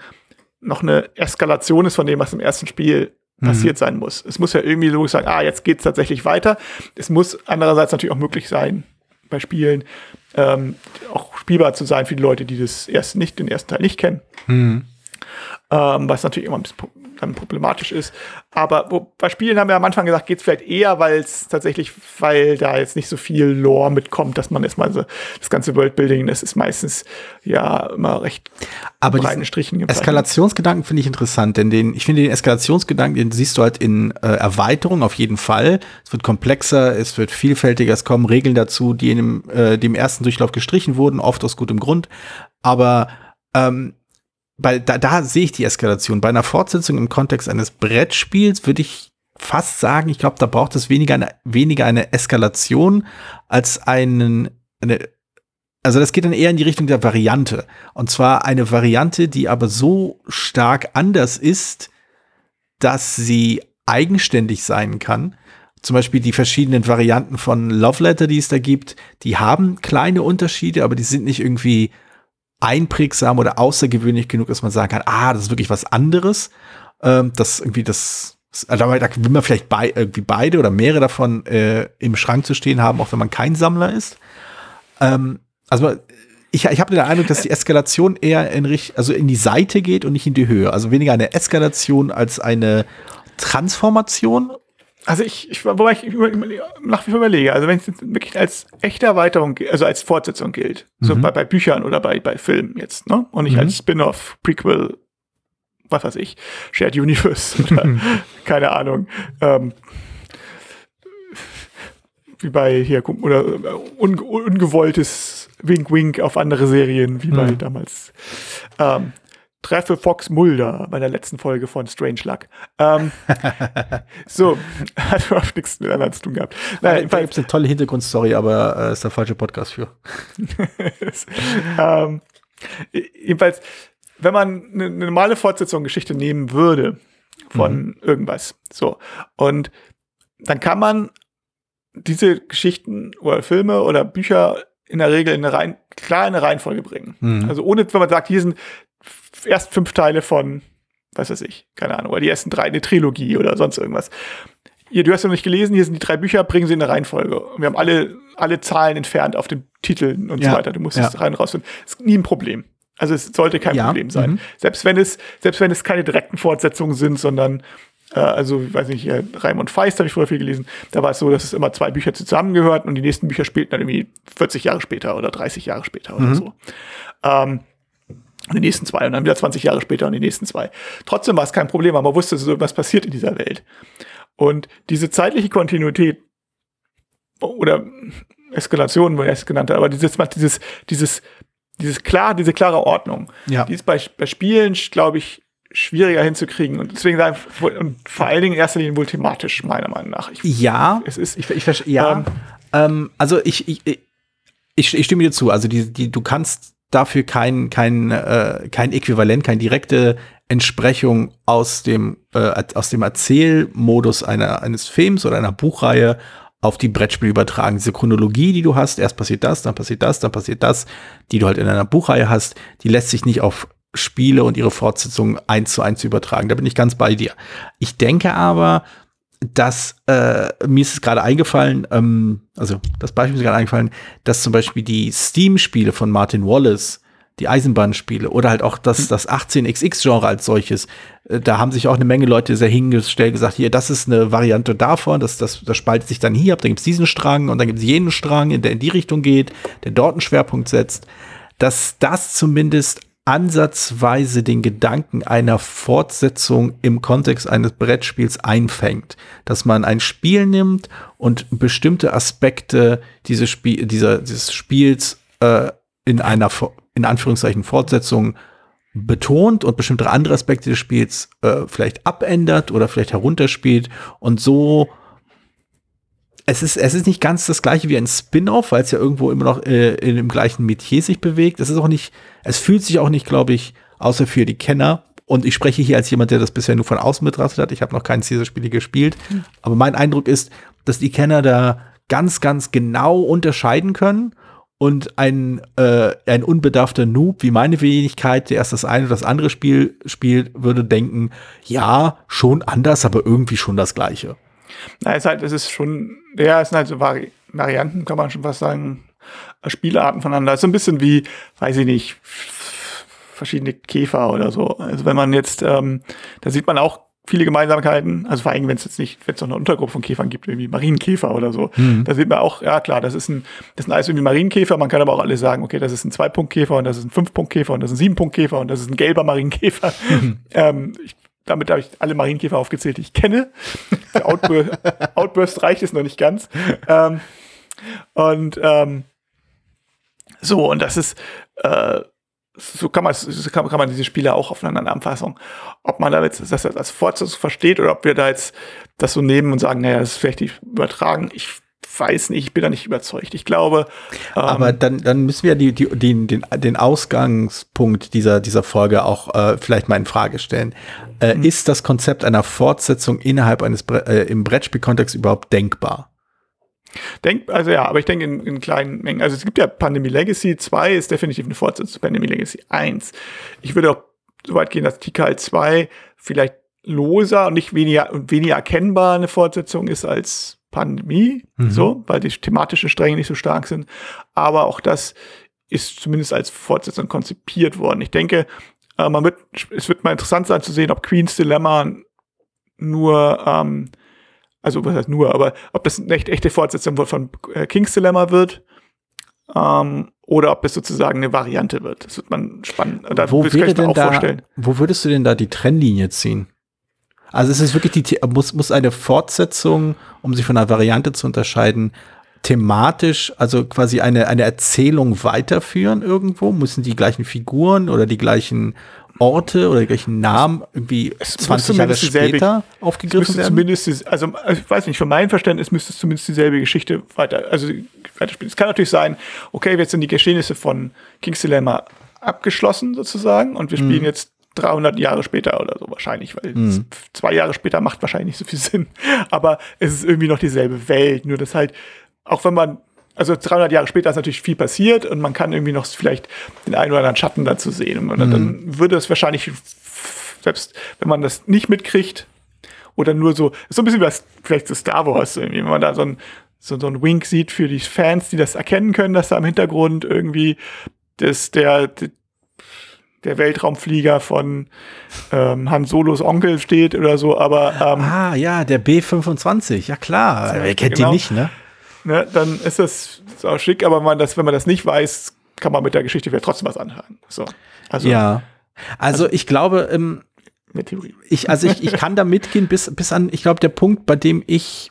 S3: noch eine Eskalation ist von dem, was im ersten Spiel passiert sein muss. Es muss ja irgendwie logisch sein, ah, jetzt geht's tatsächlich weiter. Es muss andererseits natürlich auch möglich sein, bei Spielen ähm, auch spielbar zu sein für die Leute, die das erst nicht, den ersten Teil nicht kennen. Ähm, was natürlich immer ein bisschen dann problematisch ist. Aber wo, bei Spielen haben wir am Anfang gesagt, geht's vielleicht eher, weil es tatsächlich, weil da jetzt nicht so viel Lore mitkommt, dass man erstmal so das ganze Worldbuilding, das ist meistens ja immer recht
S2: Aber
S3: breiten Strichen gezeichnet.
S2: Eskalationsgedanken finde ich interessant, denn den, ich finde den Eskalationsgedanken, den siehst du halt in äh, Erweiterung auf jeden Fall. Es wird komplexer, es wird vielfältiger, es kommen Regeln dazu, die in dem, äh, dem ersten Durchlauf gestrichen wurden, oft aus gutem Grund. Aber ähm, bei, da, da sehe ich die Eskalation. Bei einer Fortsetzung im Kontext eines Brettspiels würde ich fast sagen, ich glaube, da braucht es weniger eine, weniger eine Eskalation als einen, eine, also das geht dann eher in die Richtung der Variante. Und zwar eine Variante, die aber so stark anders ist, dass sie eigenständig sein kann. Zum Beispiel die verschiedenen Varianten von Love Letter, die es da gibt, die haben kleine Unterschiede, aber die sind nicht irgendwie einprägsam oder außergewöhnlich genug, dass man sagen kann, ah, das ist wirklich was anderes. Ähm, das irgendwie das, also da will man vielleicht bei, irgendwie beide oder mehrere davon äh, im Schrank zu stehen haben, auch wenn man kein Sammler ist. Ähm, also ich, ich habe den Eindruck, dass die Eskalation eher in, also in die Seite geht und nicht in die Höhe. Also weniger eine Eskalation als eine Transformation.
S3: Also ich, ich wobei ich nach wie vor überlege, also wenn es wirklich als echte Erweiterung, also als Fortsetzung gilt, mhm. so bei, bei Büchern oder bei, bei Filmen jetzt, ne? Und nicht mhm. als Spin-off, Prequel, was weiß ich, Shared Universe oder keine Ahnung. Ähm, wie bei hier, oder un, ungewolltes Wink-Wink auf andere Serien, wie mhm. bei damals. Ähm, treffe Fox Mulder bei der letzten Folge von Strange Luck. Ähm, so, hat überhaupt nichts miteinander zu tun gehabt.
S2: Nein, da gibt es eine tolle Hintergrundstory, aber äh, ist der falsche Podcast für.
S3: ähm, jedenfalls, wenn man eine, eine normale Fortsetzung Geschichte nehmen würde von mhm. irgendwas, so, und dann kann man diese Geschichten oder Filme oder Bücher in der Regel in eine rein, klar in eine Reihenfolge bringen. Mhm. Also ohne, wenn man sagt, hier sind erst fünf Teile von, was weiß ich, keine Ahnung, oder die ersten drei, eine Trilogie oder sonst irgendwas. Hier, du hast ja noch nicht gelesen, hier sind die drei Bücher, bringen sie in eine Reihenfolge. Wir haben alle, alle Zahlen entfernt auf den Titeln und ja. so weiter. Du musst ja. es rein rausfinden. Das ist nie ein Problem. Also es sollte kein ja. Problem sein. Mhm. Selbst wenn es, selbst wenn es keine direkten Fortsetzungen sind, sondern äh, also, ich weiß nicht, hier Raimund Feist habe ich früher viel gelesen. Da war es so, dass es immer zwei Bücher zusammengehörten und die nächsten Bücher spielten dann irgendwie 40 Jahre später oder 30 Jahre später oder mhm. so. Ähm, die nächsten zwei und dann wieder 20 Jahre später und die nächsten zwei. Trotzdem war es kein Problem, aber man wusste so, was passiert in dieser Welt. Und diese zeitliche Kontinuität oder Eskalation, wie er es genannt hat, aber dieses, dieses, dieses, dieses klar, diese klare Ordnung, ja. die ist bei, bei Spielen, glaube ich, schwieriger hinzukriegen und deswegen und vor allen Dingen in erster Linie wohl thematisch, meiner Meinung nach.
S2: Ich, ja, es ist, ich, ich, ja, ähm, ähm, also ich, ich, ich, ich stimme dir zu, also die, die, du kannst dafür kein, kein, äh, kein Äquivalent, keine direkte Entsprechung aus dem, äh, aus dem Erzählmodus einer, eines Films oder einer Buchreihe auf die Brettspiele übertragen. Diese Chronologie, die du hast, erst passiert das, dann passiert das, dann passiert das, die du halt in einer Buchreihe hast, die lässt sich nicht auf Spiele und ihre Fortsetzungen eins zu eins übertragen. Da bin ich ganz bei dir. Ich denke aber, dass äh, mir ist es gerade eingefallen, ähm, also das Beispiel ist gerade eingefallen, dass zum Beispiel die Steam-Spiele von Martin Wallace, die Eisenbahnspiele oder halt auch das, das 18xx-Genre als solches, äh, da haben sich auch eine Menge Leute sehr hingestellt, gesagt, hier, das ist eine Variante davon, das, das, das spaltet sich dann hier ab, dann gibt es diesen Strang und dann gibt es jenen Strang, der in die Richtung geht, der dort einen Schwerpunkt setzt, dass das zumindest ansatzweise den Gedanken einer Fortsetzung im Kontext eines Brettspiels einfängt. Dass man ein Spiel nimmt und bestimmte Aspekte dieses, Spiel, dieser, dieses Spiels äh, in einer, in Anführungszeichen, Fortsetzung betont und bestimmte andere Aspekte des Spiels äh, vielleicht abändert oder vielleicht herunterspielt und so es ist, es ist nicht ganz das gleiche wie ein Spin-off, weil es ja irgendwo immer noch äh, in dem gleichen Metier sich bewegt. Es ist auch nicht, es fühlt sich auch nicht, glaube ich, außer für die Kenner. Und ich spreche hier als jemand, der das bisher nur von außen betrachtet hat. Ich habe noch keins dieser Spiele gespielt. Mhm. Aber mein Eindruck ist, dass die Kenner da ganz, ganz genau unterscheiden können. Und ein, äh, ein unbedarfter Noob wie meine Wenigkeit, der erst das eine oder das andere Spiel spielt, würde denken, ja, schon anders, aber irgendwie schon das gleiche.
S3: Na, ist halt, es ist schon, ja, es sind halt so Vari Varianten, kann man schon fast sagen, äh, Spielarten voneinander. Es ist so ein bisschen wie, weiß ich nicht, verschiedene Käfer oder so. Also wenn man jetzt, ähm, da sieht man auch viele Gemeinsamkeiten, also vor allem, wenn es jetzt nicht, wenn es noch eine Untergruppe von Käfern gibt, irgendwie Marienkäfer oder so, mhm. da sieht man auch, ja klar, das ist ein, das sind alles irgendwie Marienkäfer, man kann aber auch alle sagen, okay, das ist ein Zwei-Punkt-Käfer und das ist ein Fünf-Punkt-Käfer und das ist ein Sieben-Punkt-Käfer und das ist ein gelber Marienkäfer. Mhm. Ähm, ich damit habe ich alle Marienkäfer aufgezählt, die ich kenne. Der Outburst, Outburst reicht es noch nicht ganz. Ähm, und ähm, so, und das ist, äh, so kann man, so kann, kann man diese Spiele auch auf einer anderen Anfassung. Ob man da jetzt das als Fortsetzung versteht oder ob wir da jetzt das so nehmen und sagen, naja, das ist vielleicht nicht übertragen. Ich weiß nicht, ich bin da nicht überzeugt. Ich glaube.
S2: Ähm, Aber dann, dann müssen wir die, die, den, den, den Ausgangspunkt dieser, dieser Folge auch äh, vielleicht mal in Frage stellen. Äh, mhm. Ist das Konzept einer Fortsetzung innerhalb eines Bre äh, im Brettspielkontext überhaupt denkbar?
S3: Denk, also ja, aber ich denke in, in, kleinen Mengen. Also es gibt ja Pandemie Legacy 2 ist definitiv eine Fortsetzung zu Pandemie Legacy 1. Ich würde auch so weit gehen, dass Tikal 2 vielleicht loser und nicht weniger und weniger erkennbar eine Fortsetzung ist als Pandemie, mhm. so, weil die thematischen Stränge nicht so stark sind. Aber auch das ist zumindest als Fortsetzung konzipiert worden. Ich denke, äh, man wird, es wird mal interessant sein zu sehen, ob Queen's Dilemma nur ähm, also was heißt nur, aber ob das eine echt, echte Fortsetzung von äh, King's Dilemma wird ähm, oder ob es sozusagen eine Variante wird. Das wird man spannend.
S2: Da, wo, wäre denn da, vorstellen. wo würdest du denn da die Trennlinie ziehen? Also es ist wirklich die, muss, muss eine Fortsetzung, um sich von einer Variante zu unterscheiden, thematisch, also quasi eine, eine Erzählung weiterführen irgendwo? Müssen die gleichen Figuren oder die gleichen Orte oder gleichen Namen irgendwie es 20 Jahre später aufgegriffen werden?
S3: Zumindest, also ich weiß nicht, von meinem Verständnis müsste es zumindest dieselbe Geschichte weiter, also weiterspielen. Es kann natürlich sein, okay, jetzt sind die Geschehnisse von King's Dilemma abgeschlossen sozusagen und wir spielen mhm. jetzt 300 Jahre später oder so wahrscheinlich, weil mhm. zwei Jahre später macht wahrscheinlich nicht so viel Sinn. Aber es ist irgendwie noch dieselbe Welt, nur dass halt, auch wenn man also 300 Jahre später ist natürlich viel passiert und man kann irgendwie noch vielleicht den einen oder anderen Schatten dazu sehen. Und mhm. dann würde es wahrscheinlich, selbst wenn man das nicht mitkriegt, oder nur so, so ein bisschen wie das, vielleicht so Star Wars, irgendwie, wenn man da so ein, so, so ein Wink sieht für die Fans, die das erkennen können, dass da im Hintergrund irgendwie das, der, der Weltraumflieger von ähm, Han Solos Onkel steht oder so, aber
S2: ähm, Ah ja, der B25, ja klar. Wer kennt genau. die nicht, ne?
S3: ne, dann ist das auch schick, aber man das, wenn man das nicht weiß, kann man mit der Geschichte vielleicht trotzdem was anhören. So.
S2: Also, ja. Also, also ich glaube, ähm, ich, also ich, ich kann da mitgehen bis, bis an, ich glaube, der Punkt, bei dem ich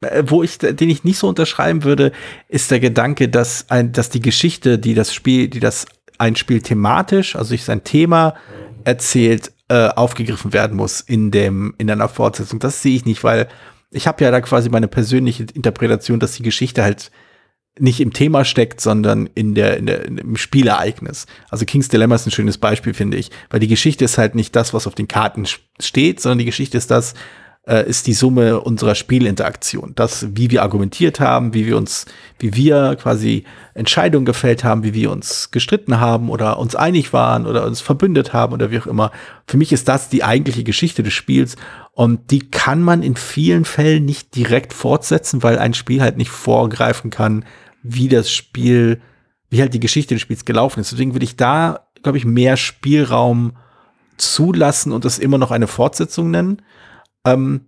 S2: äh, wo ich, den ich nicht so unterschreiben würde, ist der Gedanke, dass ein, dass die Geschichte, die das Spiel, die das ein Spiel thematisch, also sich sein Thema erzählt, äh, aufgegriffen werden muss in dem, in einer Fortsetzung. Das sehe ich nicht, weil ich habe ja da quasi meine persönliche Interpretation, dass die Geschichte halt nicht im Thema steckt, sondern in der, in der, im Spielereignis. Also King's Dilemma ist ein schönes Beispiel, finde ich, weil die Geschichte ist halt nicht das, was auf den Karten steht, sondern die Geschichte ist das, äh, ist die Summe unserer Spielinteraktion. Das, wie wir argumentiert haben, wie wir uns, wie wir quasi Entscheidungen gefällt haben, wie wir uns gestritten haben oder uns einig waren oder uns verbündet haben oder wie auch immer. Für mich ist das die eigentliche Geschichte des Spiels und die kann man in vielen Fällen nicht direkt fortsetzen, weil ein Spiel halt nicht vorgreifen kann, wie das Spiel, wie halt die Geschichte des Spiels gelaufen ist. Deswegen würde ich da, glaube ich, mehr Spielraum zulassen und das immer noch eine Fortsetzung nennen. Ähm,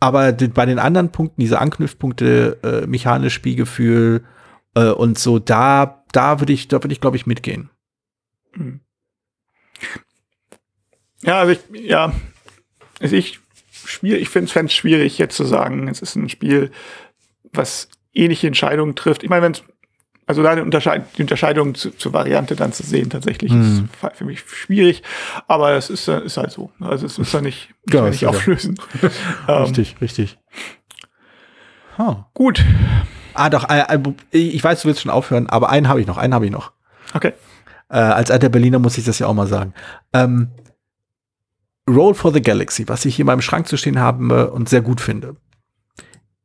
S2: aber bei den anderen Punkten, diese Anknüpfpunkte, äh, mechanisch Spielgefühl äh, und so, da, da würde ich, da würde ich, glaube ich, mitgehen. Hm.
S3: Ja, also ich, ja, also ich, schwierig, ich finde es schwierig, jetzt zu sagen, es ist ein Spiel, was ähnliche Entscheidungen trifft. Ich meine, wenn es also da die, Unterscheid die Unterscheidung zu, zur Variante dann zu sehen, tatsächlich mhm. ist für mich schwierig, aber es ist, ist halt so. Also es ist ja nicht, ja, nicht auflösen.
S2: richtig, richtig.
S3: Huh. Gut.
S2: Ah, doch, äh, äh, ich weiß, du willst schon aufhören, aber einen habe ich noch, einen habe ich noch.
S3: Okay.
S2: Äh, als alter Berliner muss ich das ja auch mal sagen. Ähm, Roll for the Galaxy, was ich hier in meinem Schrank zu stehen habe und sehr gut finde.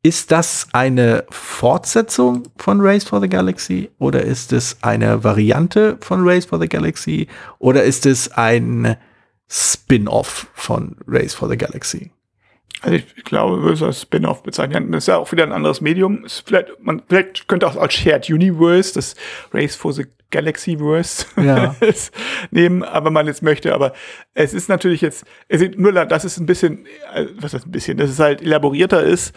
S2: Ist das eine Fortsetzung von Race for the Galaxy oder ist es eine Variante von Race for the Galaxy oder ist es ein Spin-off von Race for the Galaxy?
S3: Also ich glaube, würde es als Spin-off bezeichnen. Das ist ja auch wieder ein anderes Medium. Vielleicht, man, vielleicht könnte auch als Shared Universe das Race for the Galaxy-Verse ja. nehmen, aber man jetzt möchte. Aber es ist natürlich jetzt, es ist nur, dass es ein bisschen, äh, was heißt ein bisschen, dass es halt elaborierter ist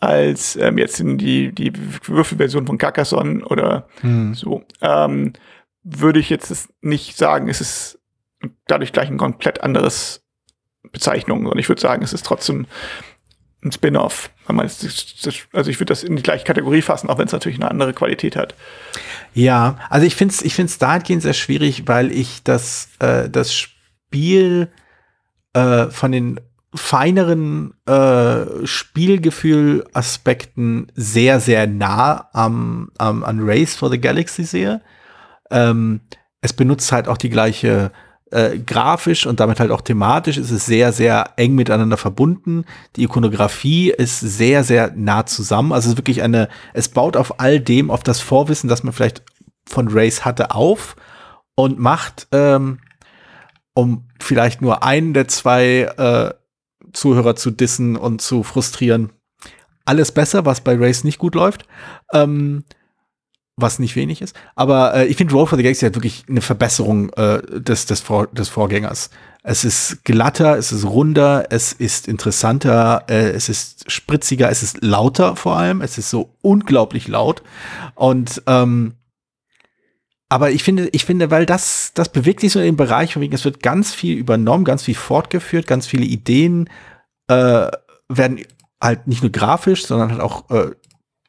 S3: als ähm, jetzt in die, die Würfelversion von Carcassonne oder hm. so, ähm, würde ich jetzt nicht sagen, es ist dadurch gleich ein komplett anderes Bezeichnung. Und ich würde sagen, es ist trotzdem ein Spin-off. Also ich würde das in die gleiche Kategorie fassen, auch wenn es natürlich eine andere Qualität hat.
S2: Ja, also ich finde es ich find's dahingehend sehr schwierig, weil ich das, äh, das Spiel äh, von den feineren äh, Spielgefühl-Aspekten sehr, sehr nah am, am, an Race for the Galaxy sehe. Ähm, es benutzt halt auch die gleiche äh, grafisch und damit halt auch thematisch ist es sehr, sehr eng miteinander verbunden. Die Ikonografie ist sehr, sehr nah zusammen. Also es ist wirklich eine, es baut auf all dem, auf das Vorwissen, das man vielleicht von Race hatte, auf und macht, ähm, um vielleicht nur einen der zwei äh, Zuhörer zu dissen und zu frustrieren, alles besser, was bei Race nicht gut läuft. Ähm, was nicht wenig ist. Aber äh, ich finde Roll for the Galaxy hat wirklich eine Verbesserung äh, des, des, Vor des Vorgängers. Es ist glatter, es ist runder, es ist interessanter, äh, es ist spritziger, es ist lauter vor allem. Es ist so unglaublich laut. Und ähm, aber ich finde, ich finde, weil das, das bewegt sich so in dem Bereich, von wegen, es wird ganz viel übernommen, ganz viel fortgeführt, ganz viele Ideen äh, werden halt nicht nur grafisch, sondern halt auch äh,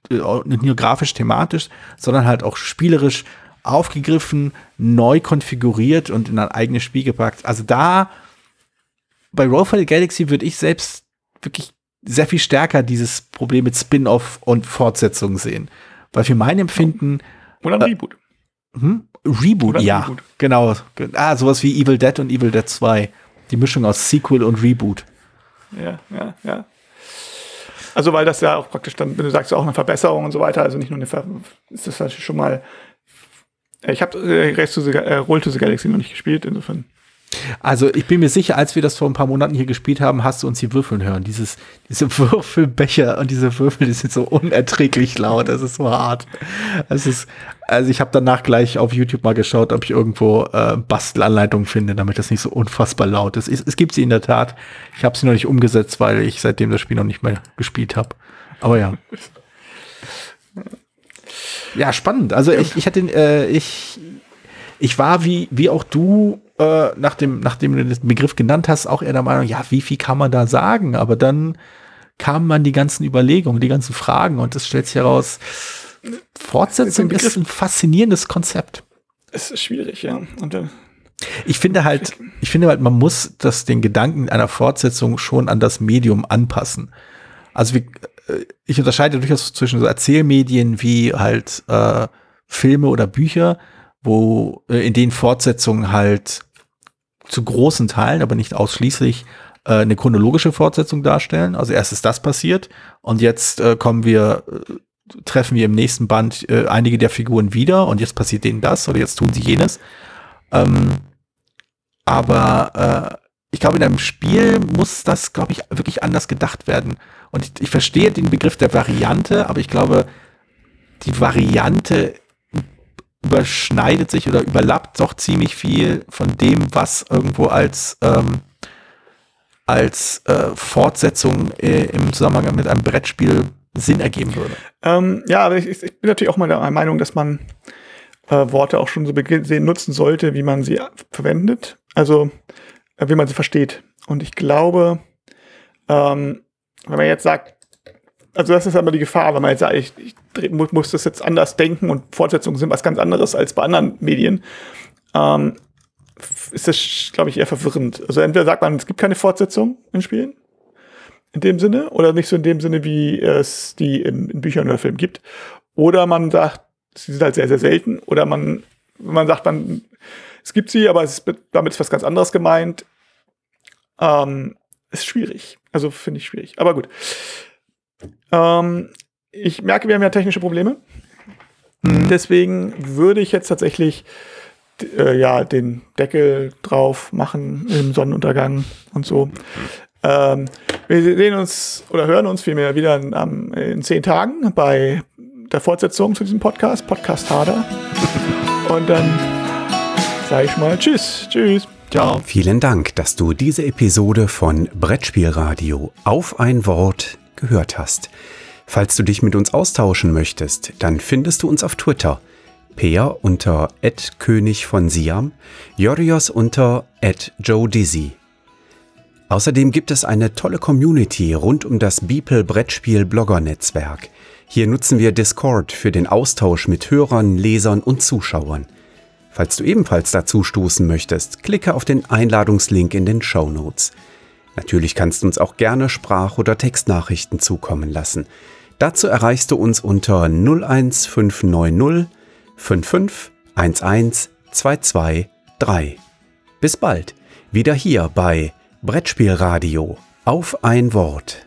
S2: nicht nur grafisch thematisch, sondern halt auch spielerisch aufgegriffen, neu konfiguriert und in ein eigenes Spiel gepackt. Also da bei Roll for the Galaxy würde ich selbst wirklich sehr viel stärker dieses Problem mit Spin-off und Fortsetzung sehen. Weil für mein Empfinden.
S3: Oder ein äh, Reboot.
S2: Hm? Reboot, Oder ja. Reboot. Genau. Ah, sowas wie Evil Dead und Evil Dead 2. Die Mischung aus Sequel und Reboot.
S3: Ja, ja, ja. Also weil das ja auch praktisch dann, wenn du sagst, auch eine Verbesserung und so weiter, also nicht nur eine Ver ist das natürlich schon mal. Ich habe äh, Race to the, äh, Roll to the Galaxy noch nicht gespielt, insofern.
S2: Also ich bin mir sicher, als wir das vor ein paar Monaten hier gespielt haben, hast du uns hier würfeln hören. Dieses, diese Würfelbecher und diese Würfel, die sind so unerträglich laut. Das ist so hart. Es ist, also ich habe danach gleich auf YouTube mal geschaut, ob ich irgendwo äh, Bastelanleitungen finde, damit das nicht so unfassbar laut ist. Es, es gibt sie in der Tat. Ich habe sie noch nicht umgesetzt, weil ich seitdem das Spiel noch nicht mehr gespielt habe. Aber ja. Ja, spannend. Also ich, ich hatte, äh, ich, ich war wie, wie auch du äh, nachdem, nachdem du den Begriff genannt hast, auch eher der Meinung, ja, wie viel kann man da sagen? Aber dann kamen man die ganzen Überlegungen, die ganzen Fragen und es stellt sich heraus, Fortsetzung ist ein faszinierendes Konzept.
S3: Es ist schwierig, ja. Und, äh,
S2: ich finde halt, ich finde halt, man muss das den Gedanken einer Fortsetzung schon an das Medium anpassen. Also wie, äh, ich unterscheide durchaus zwischen so Erzählmedien wie halt äh, Filme oder Bücher, wo äh, in denen Fortsetzungen halt zu großen Teilen, aber nicht ausschließlich, äh, eine chronologische Fortsetzung darstellen. Also erst ist das passiert und jetzt äh, kommen wir, äh, treffen wir im nächsten Band äh, einige der Figuren wieder und jetzt passiert denen das oder jetzt tun sie jenes. Ähm, aber äh, ich glaube, in einem Spiel muss das, glaube ich, wirklich anders gedacht werden. Und ich, ich verstehe den Begriff der Variante, aber ich glaube, die Variante überschneidet sich oder überlappt doch ziemlich viel von dem, was irgendwo als, ähm, als äh, Fortsetzung äh, im Zusammenhang mit einem Brettspiel Sinn ergeben würde.
S3: Ähm, ja, aber ich, ich, bin natürlich auch mal der Meinung, dass man äh, Worte auch schon so gesehen nutzen sollte, wie man sie verwendet. Also, äh, wie man sie versteht. Und ich glaube, ähm, wenn man jetzt sagt, also das ist aber die Gefahr, wenn man jetzt sagt, ich, ich muss das jetzt anders denken und Fortsetzungen sind was ganz anderes als bei anderen Medien, ähm, ist das, glaube ich, eher verwirrend. Also entweder sagt man, es gibt keine Fortsetzung in Spielen, in dem Sinne, oder nicht so in dem Sinne, wie es die in, in Büchern oder Filmen gibt. Oder man sagt, sie sind halt sehr, sehr selten. Oder man, man sagt, man, es gibt sie, aber ist, damit ist was ganz anderes gemeint. Ähm, ist schwierig. Also finde ich schwierig. Aber gut. Ähm, ich merke, wir haben ja technische Probleme. Mhm. Deswegen würde ich jetzt tatsächlich äh, ja den Deckel drauf machen im Sonnenuntergang und so. Ähm, wir sehen uns oder hören uns vielmehr wieder in, in zehn Tagen bei der Fortsetzung zu diesem Podcast, Podcast Harder. Und dann sage ich mal Tschüss, Tschüss.
S1: Ciao. Vielen Dank, dass du diese Episode von Brettspielradio auf ein Wort gehört hast. Falls du dich mit uns austauschen möchtest, dann findest du uns auf Twitter. Peer unter König von Siam, Jorios unter Joe Dizzy. Außerdem gibt es eine tolle Community rund um das Beeple Brettspiel Blogger Netzwerk. Hier nutzen wir Discord für den Austausch mit Hörern, Lesern und Zuschauern. Falls du ebenfalls dazu stoßen möchtest, klicke auf den Einladungslink in den Show Notes. Natürlich kannst du uns auch gerne Sprach- oder Textnachrichten zukommen lassen. Dazu erreichst du uns unter 01590 55 11 223. Bis bald, wieder hier bei Brettspielradio auf ein Wort.